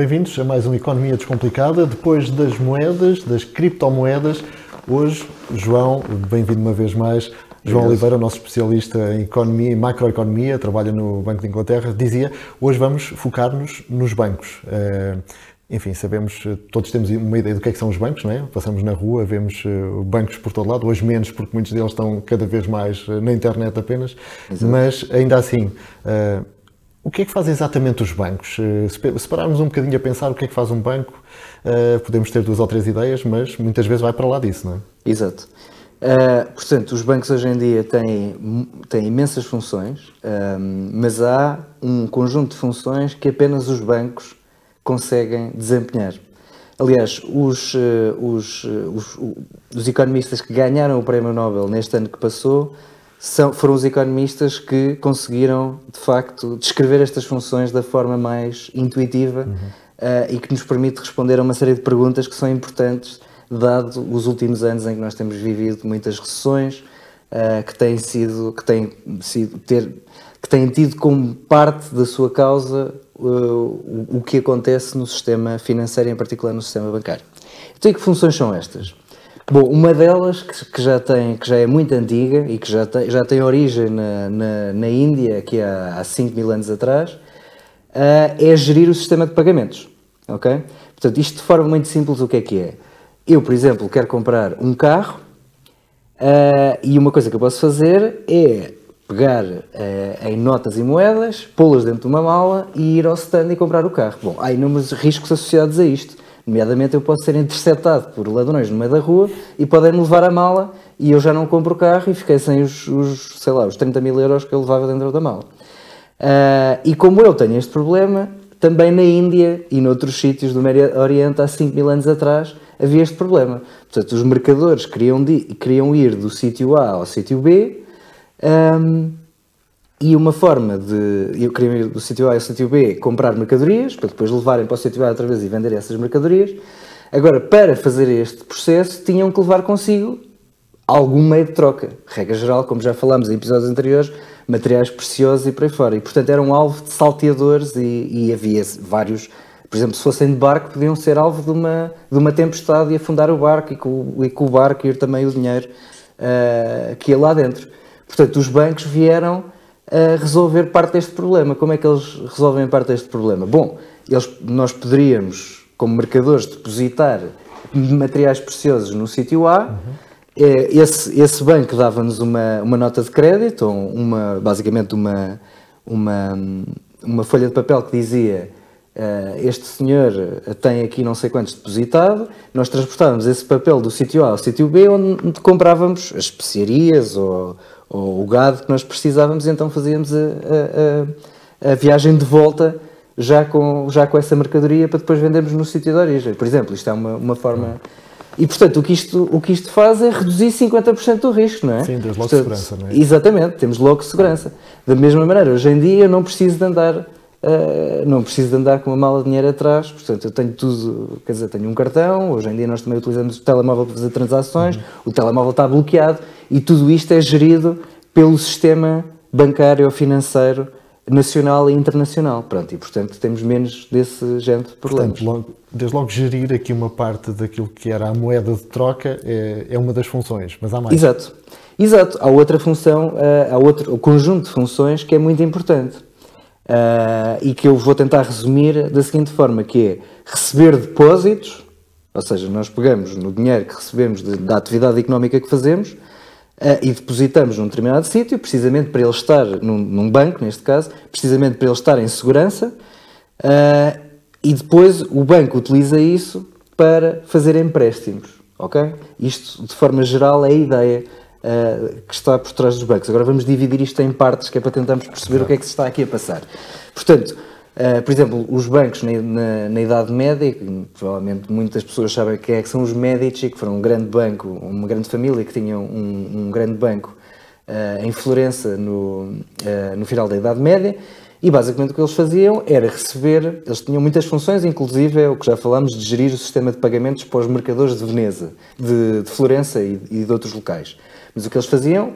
Bem-vindos a mais uma Economia Descomplicada. Depois das moedas, das criptomoedas, hoje, João, bem-vindo uma vez mais. João Oliveira, nosso especialista em economia e macroeconomia, trabalha no Banco de Inglaterra, dizia: hoje vamos focar-nos nos bancos. Uh, enfim, sabemos, todos temos uma ideia do que é que são os bancos, não é? Passamos na rua, vemos uh, bancos por todo lado, hoje menos, porque muitos deles estão cada vez mais uh, na internet apenas, Exato. mas ainda assim. O que é que fazem exatamente os bancos? Se pararmos um bocadinho a pensar o que é que faz um banco, podemos ter duas ou três ideias, mas muitas vezes vai para lá disso, não é? Exato. Uh, portanto, os bancos hoje em dia têm, têm imensas funções, um, mas há um conjunto de funções que apenas os bancos conseguem desempenhar. Aliás, os, os, os, os, economistas que ganharam o Prémio Nobel neste ano que passou são, foram os economistas que conseguiram, de facto, descrever estas funções da forma mais intuitiva uhum. e que nos permite responder a uma série de perguntas que são importantes dado os últimos anos em que nós temos vivido muitas recessões, uh, que têm sido, que têm sido ter, que têm tido como parte da sua causa uh, o, o, que acontece no sistema financeiro, em particular no sistema bancário. Então, que funções são estas? Bom, uma delas, que, que, já, tem, que já é muito antiga e que já tem, já tem origem na, na, na Índia, que há, há 5 mil anos atrás, uh, é gerir o sistema de pagamentos. Ok? Portanto, isto de forma muito simples, o que é que é? Eu, por exemplo, quero comprar um carro uh, e uma coisa que eu posso fazer é pegar uh, em notas e moedas, pô-las dentro de uma mala e ir ao stand e comprar o carro. Bom, há inúmeros riscos associados a isto. Nomeadamente, eu posso ser interceptado por ladrões no meio da rua e podem-me levar a mala e eu já não compro o carro e fiquei sem os, os, sei lá, os 30 mil euros que eu levava dentro da mala. Uh, e como eu tenho este problema, também na Índia e noutros sítios do Médio Oriente, há 5 mil anos atrás, havia este problema. Portanto, os mercadores queriam, queriam ir do sítio A ao sítio B um, e uma forma de. Eu queria ir do sítio A ao sítio B comprar mercadorias para depois levarem para o sítio A outra vez e vender essas mercadorias. Agora, para fazer este processo, tinham que levar consigo algum meio de troca. Regra geral, como já falámos em episódios anteriores, materiais preciosos e por aí fora. E, portanto, era um alvo de salteadores e, e havia vários por exemplo, se fossem de barco, podiam ser alvo de uma, de uma tempestade e afundar o barco e com, e com o barco ir também o dinheiro uh, que ia lá dentro. Portanto, os bancos vieram a resolver parte deste problema. Como é que eles resolvem parte deste problema? Bom, eles, nós poderíamos, como mercadores, depositar materiais preciosos no sítio A. Uhum. Esse, esse banco dava-nos uma, uma nota de crédito, ou uma, basicamente uma, uma, uma folha de papel que dizia Uh, este senhor tem aqui não sei quantos depositado, nós transportávamos esse papel do sítio A ao sítio B, onde comprávamos as especiarias ou, ou, o gado que nós precisávamos, e então fazíamos a, a, a, a, viagem de volta já com, já com essa mercadoria para depois vendermos no sítio de origem. Por exemplo, isto é uma, uma forma. E portanto, o que, isto, o que isto faz é reduzir 50% do risco, não é? Sim, temos logo portanto, segurança, não é? Exatamente, temos logo segurança. Da mesma maneira, hoje em dia eu não preciso de andar Uh, não preciso de andar com uma mala de dinheiro atrás, portanto eu tenho tudo, quer dizer, tenho um cartão, hoje em dia nós também utilizamos o telemóvel para fazer transações, uhum. o telemóvel está bloqueado e tudo isto é gerido pelo sistema bancário ou financeiro nacional e internacional, pronto, e portanto temos menos desse género de problemas. Portanto, logo, desde logo gerir aqui uma parte daquilo que era a moeda de troca é, é uma das funções, mas há mais. Exato, exato, há outra função, uh, há outro conjunto de funções que é muito importante uh, e que eu vou tentar resumir da seguinte forma, que é receber depósitos, ou seja, nós pegamos no dinheiro que recebemos de, da atividade económica que fazemos uh, e depositamos num determinado sítio, precisamente para ele estar, num, num, banco neste caso, precisamente para ele estar em segurança, uh, e depois o banco utiliza isso para fazer empréstimos, ok? Isto, de forma geral, é a ideia uh, que está por trás dos bancos. Agora vamos dividir isto em partes, que é para tentarmos perceber o que é que se está aqui a passar. Portanto, uh, por exemplo, os bancos na, na, na, Idade Média, provavelmente muitas pessoas sabem que, é, que são os Medici, que foram um grande banco, uma grande família que tinham um, um grande banco uh, em Florença no, no final da Idade Média. E basicamente o que eles faziam era receber, eles tinham muitas funções, inclusive é o que já falámos, de gerir o sistema de pagamentos para os mercadores de Veneza, de, de Florença e, e de outros locais. Mas o que eles faziam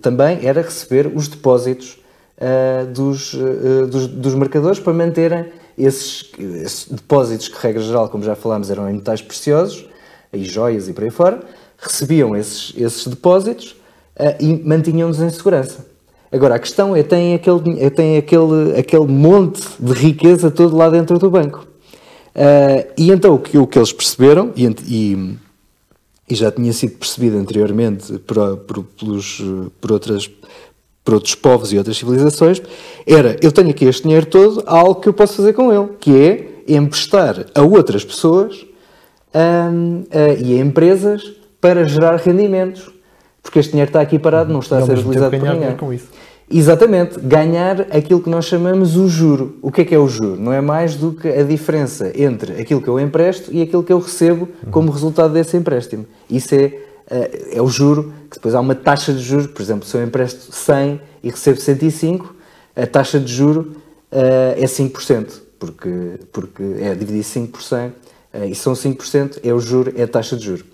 também era receber os depósitos uh, dos, uh, dos, dos, marcadores para manterem esses, esses, depósitos que, regra geral, como já falámos, eram em metais preciosos, e joias e por aí fora, recebiam esses, esses depósitos uh, e mantinham-nos em segurança. Agora, a questão é, tem aquele, tem aquele, aquele monte de riqueza todo lá dentro do banco. Uh, e então o que, o que eles perceberam, e, e, e já tinha sido percebido anteriormente por, por, pelos, por, outras, por outros povos e outras civilizações, era, eu tenho aqui este dinheiro todo, há algo que eu posso fazer com ele, que é emprestar a outras pessoas um, uh, e a empresas para gerar rendimentos porque este dinheiro está aqui parado, não está a ser utilizado por ninguém. Com isso. Exatamente, ganhar aquilo que nós chamamos o juro. O que é que é o juro? Não é mais do que a diferença entre aquilo que eu empresto e aquilo que eu recebo como resultado desse empréstimo. Isso é, eh, é o juro, que depois há uma taxa de juros, por exemplo, se eu empresto 100 e recebo 105, a taxa de juro eh, é 5%, porque, porque é dividir 5%, eh, e são 5%, é o juro, é a taxa de juro.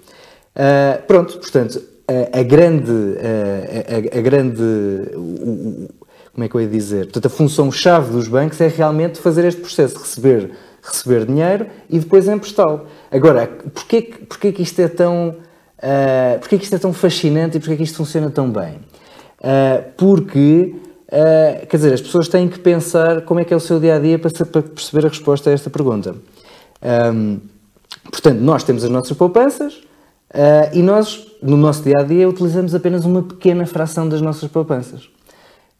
pronto, portanto, a, grande, a, a, a grande o, como é que eu ia dizer? Portanto, a função-chave dos bancos é realmente fazer este processo, receber, receber dinheiro e depois emprestá-lo. Agora, porquê, porquê que isto é tão, uh, porquê que isto é tão fascinante e porquê que isto funciona tão bem? Uh, porque, uh, quer dizer, as pessoas têm que pensar como é que é o seu dia-a-dia -dia para, para perceber a resposta a esta pergunta. Um, portanto, nós temos as nossas poupanças, Uh, e nós, no nosso dia a dia, utilizamos apenas uma pequena fração das nossas poupanças.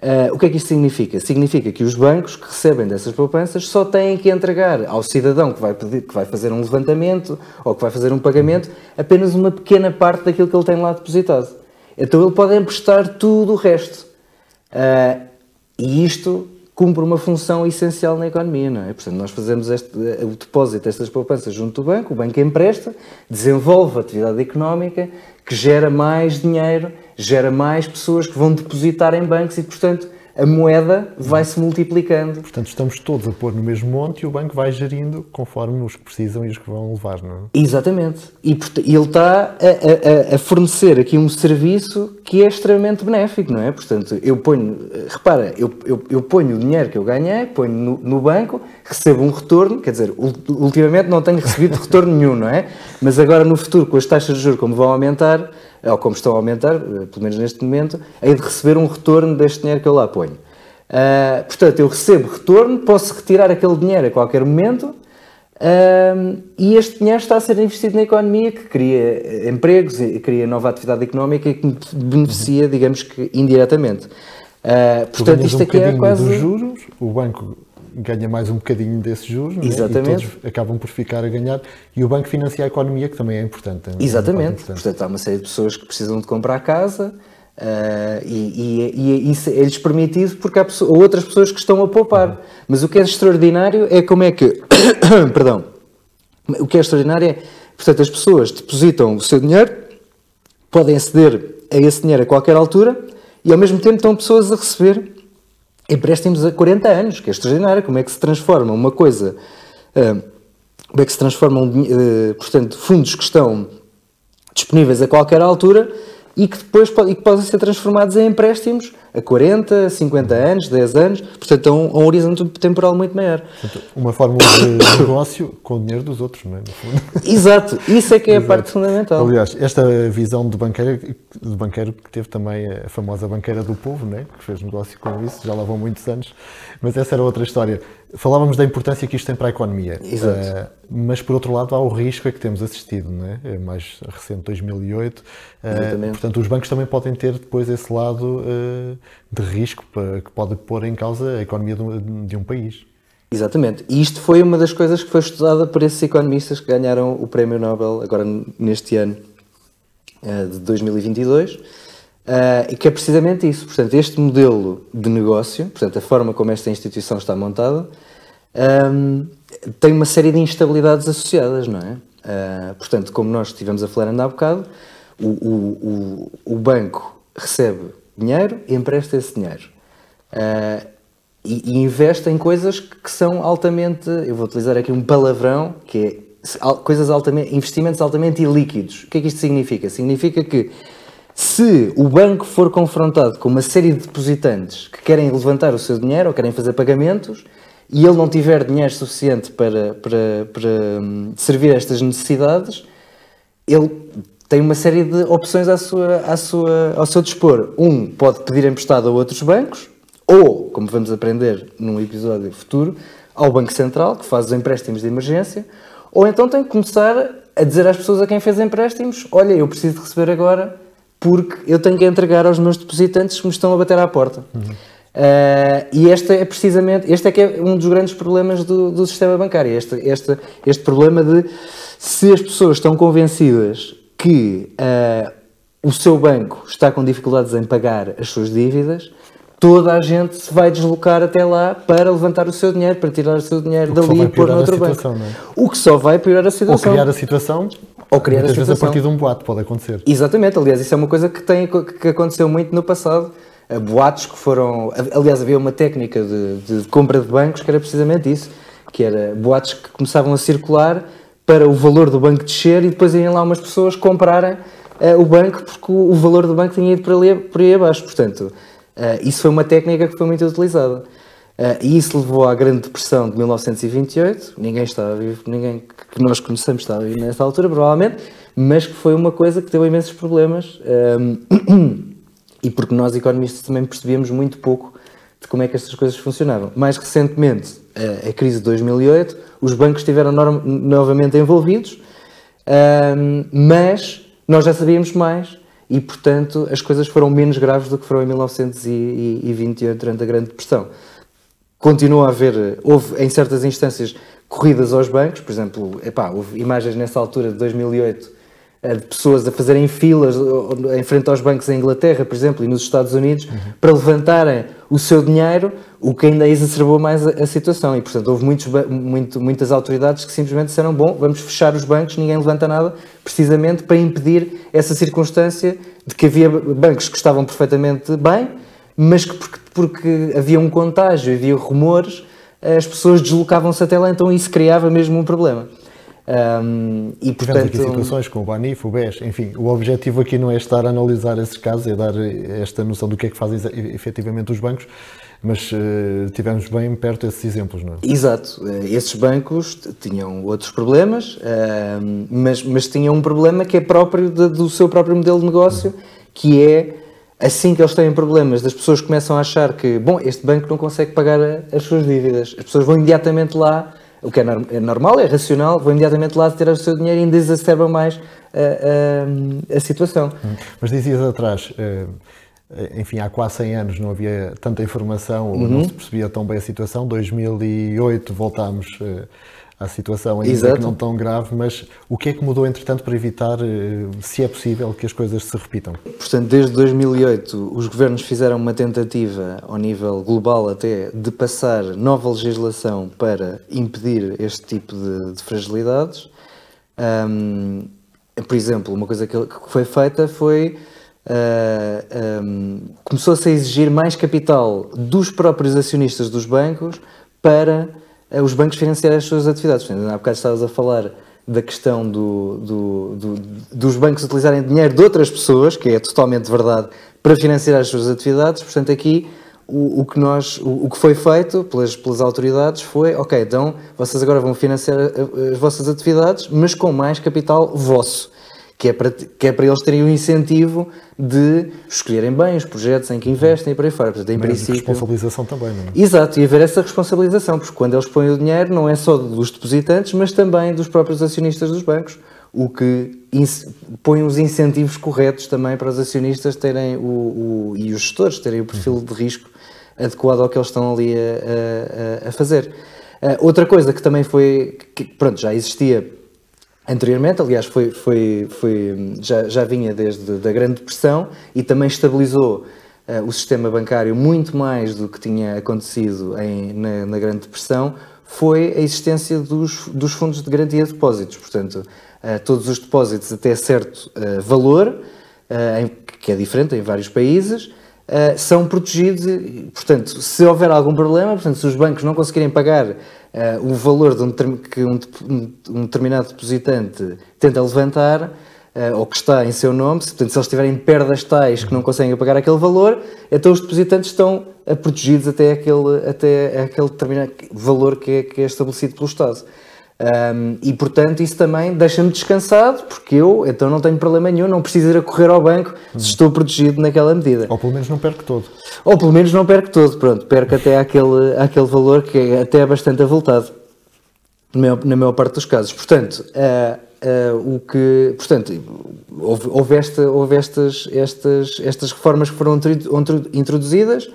Uh, o que é que isto significa? Significa que os bancos que recebem dessas poupanças só têm que entregar ao cidadão que vai, pedir, que vai fazer um levantamento ou que vai fazer um pagamento apenas uma pequena parte daquilo que ele tem lá depositado. Então ele pode emprestar tudo o resto. Uh, e isto cumpre uma função essencial na economia, não é? Portanto, nós fazemos este, o depósito destas poupanças junto do banco, o banco empresta, desenvolve atividade económica que gera mais dinheiro, gera mais pessoas que vão depositar em bancos e, portanto, a moeda vai se multiplicando. Portanto, estamos todos a pôr no mesmo monte e o banco vai gerindo conforme os que precisam e os que vão levar, não é? Exatamente. E ele está a, a, a, fornecer aqui um serviço que é extremamente benéfico, não é? Portanto, eu ponho, repara, eu, eu, eu ponho o dinheiro que eu ganhei, ponho no, no, banco, recebo um retorno, quer dizer, ultimamente não tenho recebido retorno nenhum, não é? Mas agora no futuro, com as taxas de juros como vão aumentar, ou como estão a aumentar, eh, pelo menos neste momento, hei de receber um retorno deste dinheiro que eu lá ponho. Uh, portanto, eu recebo retorno, posso retirar aquele dinheiro a qualquer momento uh, e este dinheiro está a ser investido na economia que cria eh, empregos, cria nova atividade económica e que me beneficia, digamos que indiretamente. Uh, portanto, isto um aqui é quase. Dos juros, o banco ganha mais um bocadinho desses juros Exatamente. e todos acabam por ficar a ganhar e o banco financia a economia que também é importante. É Exatamente, importante. portanto há uma série de pessoas que precisam de comprar casa uh, e, e, e, isso é-lhes permitido porque há pessoas, outras pessoas que estão a poupar, uhum. mas o que é extraordinário é como é que, perdão, o que é extraordinário é, portanto as pessoas depositam o seu dinheiro, podem aceder a esse dinheiro a qualquer altura e ao mesmo tempo estão pessoas a receber empréstimos a 40 anos, que é extraordinário. Como é que se transforma uma coisa, uh, como é que se transformam, uh, portanto, fundos que estão disponíveis a qualquer altura e que depois e que podem ser transformados em empréstimos a 40, 50 anos, 10 anos, portanto a um, a um horizonte temporal muito maior. Portanto, uma fórmula de negócio com o dinheiro dos outros, não é? Exato, isso é que é Exato. a parte fundamental. Aliás, esta visão do banqueiro, do banqueiro que teve também a famosa banqueira do povo, né? que fez negócio com isso, já lá vão muitos anos, mas essa era outra história. Falávamos da importância que isto tem para a economia, uh, mas por outro lado há o risco a que temos assistido, não é? é mais recente, 2008, uh, portanto os bancos também podem ter depois esse lado uh, de risco para, que pode pôr em causa a economia de um, de um país. Exatamente. E isto foi uma das coisas que foi estudada por esses economistas que ganharam o Prémio Nobel agora neste ano de 2022 Uh, e que é precisamente isso. Portanto, este modelo de negócio, portanto, a forma como esta instituição está montada, um, tem uma série de instabilidades associadas, não é? Uh, portanto, como nós estivemos a falar ainda há bocado, o, o, o, o banco recebe dinheiro e empresta esse dinheiro. E, e, investe em coisas que são altamente, eu vou utilizar aqui um palavrão, que é coisas altamente, investimentos altamente ilíquidos. O que é que isto significa? Significa que se o banco for confrontado com uma série de depositantes que querem levantar o seu dinheiro ou querem fazer pagamentos e ele não tiver dinheiro suficiente para, para, para hum, servir estas necessidades, ele tem uma série de opções à sua, à sua, ao seu dispor. Um pode pedir emprestado a outros bancos, ou, como vamos aprender num episódio futuro, ao Banco Central, que faz os empréstimos de emergência, ou então tem que começar a dizer às pessoas a quem fez empréstimos: Olha, eu preciso de receber agora porque eu tenho que entregar aos meus depositantes que me estão a bater à porta. Uhum. Uh, e este é precisamente, este é que é um dos grandes problemas do, do sistema bancário, este, este, este problema de se as pessoas estão convencidas que uh, o seu banco está com dificuldades em pagar as suas dívidas, toda a gente se vai deslocar até lá para levantar o seu dinheiro, para tirar o seu dinheiro dali e pôr no outro banco. É? O que só vai piorar a situação. Ou criar a situação. Ou criar a situação. vezes a partir de um boato pode acontecer. Exatamente, aliás, isso é uma coisa que, tem, que aconteceu muito no passado. Boatos que foram. Aliás, havia uma técnica de, de compra de bancos que era precisamente isso, que era boatos que começavam a circular para o valor do banco descer e depois iam lá umas pessoas comprarem uh, o banco porque o, o, valor do banco tinha ido por, ali, por aí abaixo. Portanto, isso foi uma técnica que foi muito utilizada. Uh, e isso levou à Grande Depressão de 1928. Ninguém estava vivo, ninguém que nós conhecemos estava vivo nessa altura, provavelmente, mas que foi uma coisa que deu imensos problemas. Um, e porque nós, economistas, também percebíamos muito pouco de como é que estas coisas funcionavam. Mais recentemente, a, a crise de 2008 os bancos estiveram novamente envolvidos, um, mas nós já sabíamos mais e, portanto, as coisas foram menos graves do que foram em 1928 durante a Grande Depressão. Continua a haver, houve em certas instâncias corridas aos bancos, por exemplo, epá, houve imagens nessa altura de 2008 de pessoas a fazerem filas em frente aos bancos em Inglaterra, por exemplo, e nos Estados Unidos, uhum. para levantarem o seu dinheiro, o que ainda exacerbou mais a, situação. E, portanto, houve muitos, muito, muitas autoridades que simplesmente disseram: bom, vamos fechar os bancos, ninguém levanta nada, precisamente para impedir essa circunstância de que havia bancos que estavam perfeitamente bem, mas que porque, porque havia um contágio, havia rumores, as pessoas deslocavam-se até lá, então isso criava mesmo um problema. Um, e, Tivemos portanto, aqui situações com o Banif, o BES, enfim, o objetivo aqui não é estar a analisar esses casos, é dar esta noção do que é que fazem efetivamente os bancos, mas uh, tivemos bem perto esses exemplos, não é? Exato, uh, esses bancos tinham outros problemas, uh, mas, mas tinham um problema que é próprio de, do seu próprio modelo de negócio, uhum. que é assim que eles têm problemas, as pessoas começam a achar que, bom, este banco não consegue pagar as suas dívidas, as pessoas vão imediatamente lá o que é, é, normal, é racional, vou imediatamente lá ter o seu dinheiro e ainda exacerba mais a, a, a situação. Hum. Mas dizias atrás, eh, enfim, há quase 100 anos não havia tanta informação, uhum. não se percebia tão bem a situação. 2008 voltámos eh, à situação ainda Exato. que não tão grave, mas o que é que mudou entretanto para evitar, eh, se é possível, que as coisas se repitam? Portanto, desde 2008 os governos fizeram uma tentativa ao nível global até de passar nova legislação para impedir este tipo de, de fragilidades. Um, por exemplo, uma coisa que foi feita foi uh, um, começou-se a exigir mais capital dos próprios acionistas dos bancos para os bancos financiarem as suas atividades. Há bocado estavas a falar da questão do, do, do, dos bancos utilizarem dinheiro de outras pessoas, que é totalmente verdade, para financiar as suas atividades. Portanto, aqui o, o que, nós, o, o, que foi feito pelas, pelas autoridades foi: ok, então vocês agora vão financiar as vossas atividades, mas com mais capital vosso que é, para, que é para eles terem o incentivo de escolherem bem os projetos em que investem e por aí fora. Portanto, em Mas princípio... responsabilização também, não é? Exato, e haver essa responsabilização, porque quando eles põem o dinheiro não é só dos depositantes, mas também dos próprios acionistas dos bancos, o que põe os incentivos corretos também para os acionistas terem o, o e os gestores terem o perfil de risco adequado ao que eles estão ali a, a, a fazer. Uh, outra coisa que também foi, que, pronto, já existia anteriormente, aliás, foi, foi, foi, já, já vinha desde a Grande Depressão e também estabilizou uh, o sistema bancário muito mais do que tinha acontecido em, na, na, Grande Depressão, foi a existência dos, dos fundos de garantia de depósitos. Portanto, uh, todos os depósitos até certo uh, valor, em, que é diferente em vários países, são protegidos, portanto, se houver algum problema, portanto, se os bancos não conseguirem pagar uh, o valor de um, que um, um, determinado depositante tenta levantar, uh, ou que está em seu nome, portanto, se eles tiverem perdas tais que não conseguem pagar aquele valor, então os depositantes estão protegidos até aquele, até aquele determinado valor que é, que é estabelecido pelo Estado. Um, e portanto isso também deixa-me descansado, porque eu então não tenho problema nenhum, não preciso ir a correr ao banco se estou protegido naquela medida. Ou pelo menos não perco todo. Ou pelo menos não perco todo, pronto, perco até aquele, aquele valor que é até bastante avultado, na maior parte dos casos. Portanto, uh, uh, o que, portanto houve, houve, esta, houve estas, estas, estas reformas que foram introduzidas,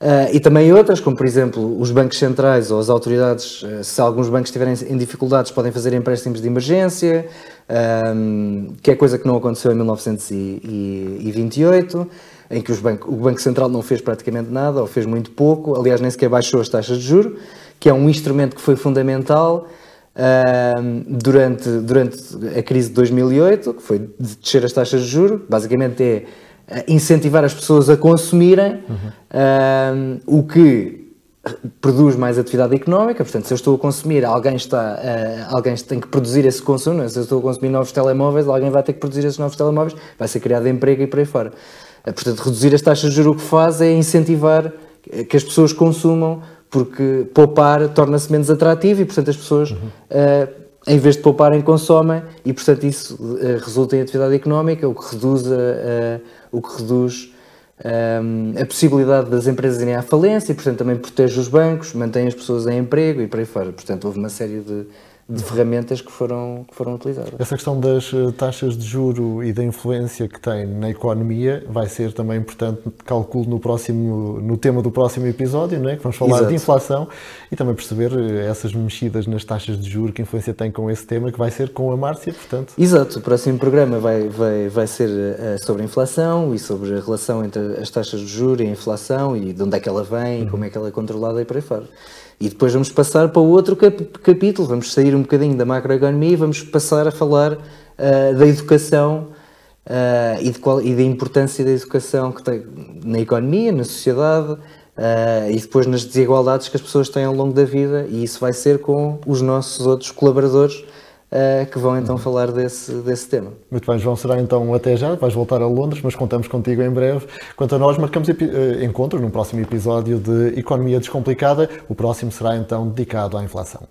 Uh, e também outras, como por exemplo os bancos centrais ou as autoridades, uh, se alguns bancos estiverem em dificuldades, podem fazer empréstimos de emergência, um, que é coisa que não aconteceu em 1928, em que banco, o Banco Central não fez praticamente nada, ou fez muito pouco, aliás, nem sequer baixou as taxas de juros, que é um instrumento que foi fundamental. Durante, durante a crise de 2008, que foi de descer as taxas de juros, basicamente é incentivar as pessoas a consumirem uhum. o que produz mais atividade económica, portanto, se eu estou a consumir, alguém está, uh, alguém tem que produzir esse consumo, é? se eu estou a consumir novos telemóveis, alguém vai ter que produzir esses novos telemóveis, vai ser criado emprego e por aí fora. Uh, portanto, reduzir as taxas de juros o que faz é incentivar que as pessoas consumam, porque poupar torna-se menos atrativo e, portanto, as pessoas, uhum. uh, em vez de pouparem, consomem e, portanto, isso resulta em atividade económica, o que reduz a o que reduz um, a possibilidade das empresas irem à falência e, portanto, também protege os bancos, mantém as pessoas em emprego e por aí fora. Portanto, houve uma série de, de ferramentas que foram, que foram utilizadas. Essa questão das eh, taxas de juro e da influência que tem na economia vai ser também importante, calculo, no, próximo, no tema do próximo episódio, não é? que vamos falar Exato. de inflação e também perceber eh, essas mexidas nas taxas de juro, que influência tem com esse tema, que vai ser com a Márcia, portanto. Exato, o próximo programa vai, vai, vai ser uh, sobre a inflação e sobre a relação entre as taxas de juro e a inflação e de onde é que ela vem, uhum. como é que ela é controlada e por aí fora. E depois vamos passar para o outro cap capítulo, vamos sair um bocadinho da macroeconomia e vamos passar a falar uh, da educação uh, e, de qual, e da importância da educação que tem na economia, na sociedade uh, e depois nas desigualdades que as pessoas têm ao longo da vida. E isso vai ser com os nossos outros colaboradores que vão então falar desse, desse tema. Muito bem, João, será então até já, vais voltar a Londres, mas contamos contigo em breve. Quanto a nós, marcamos eh, encontro num próximo episódio de Economia Descomplicada. O próximo será então dedicado à inflação.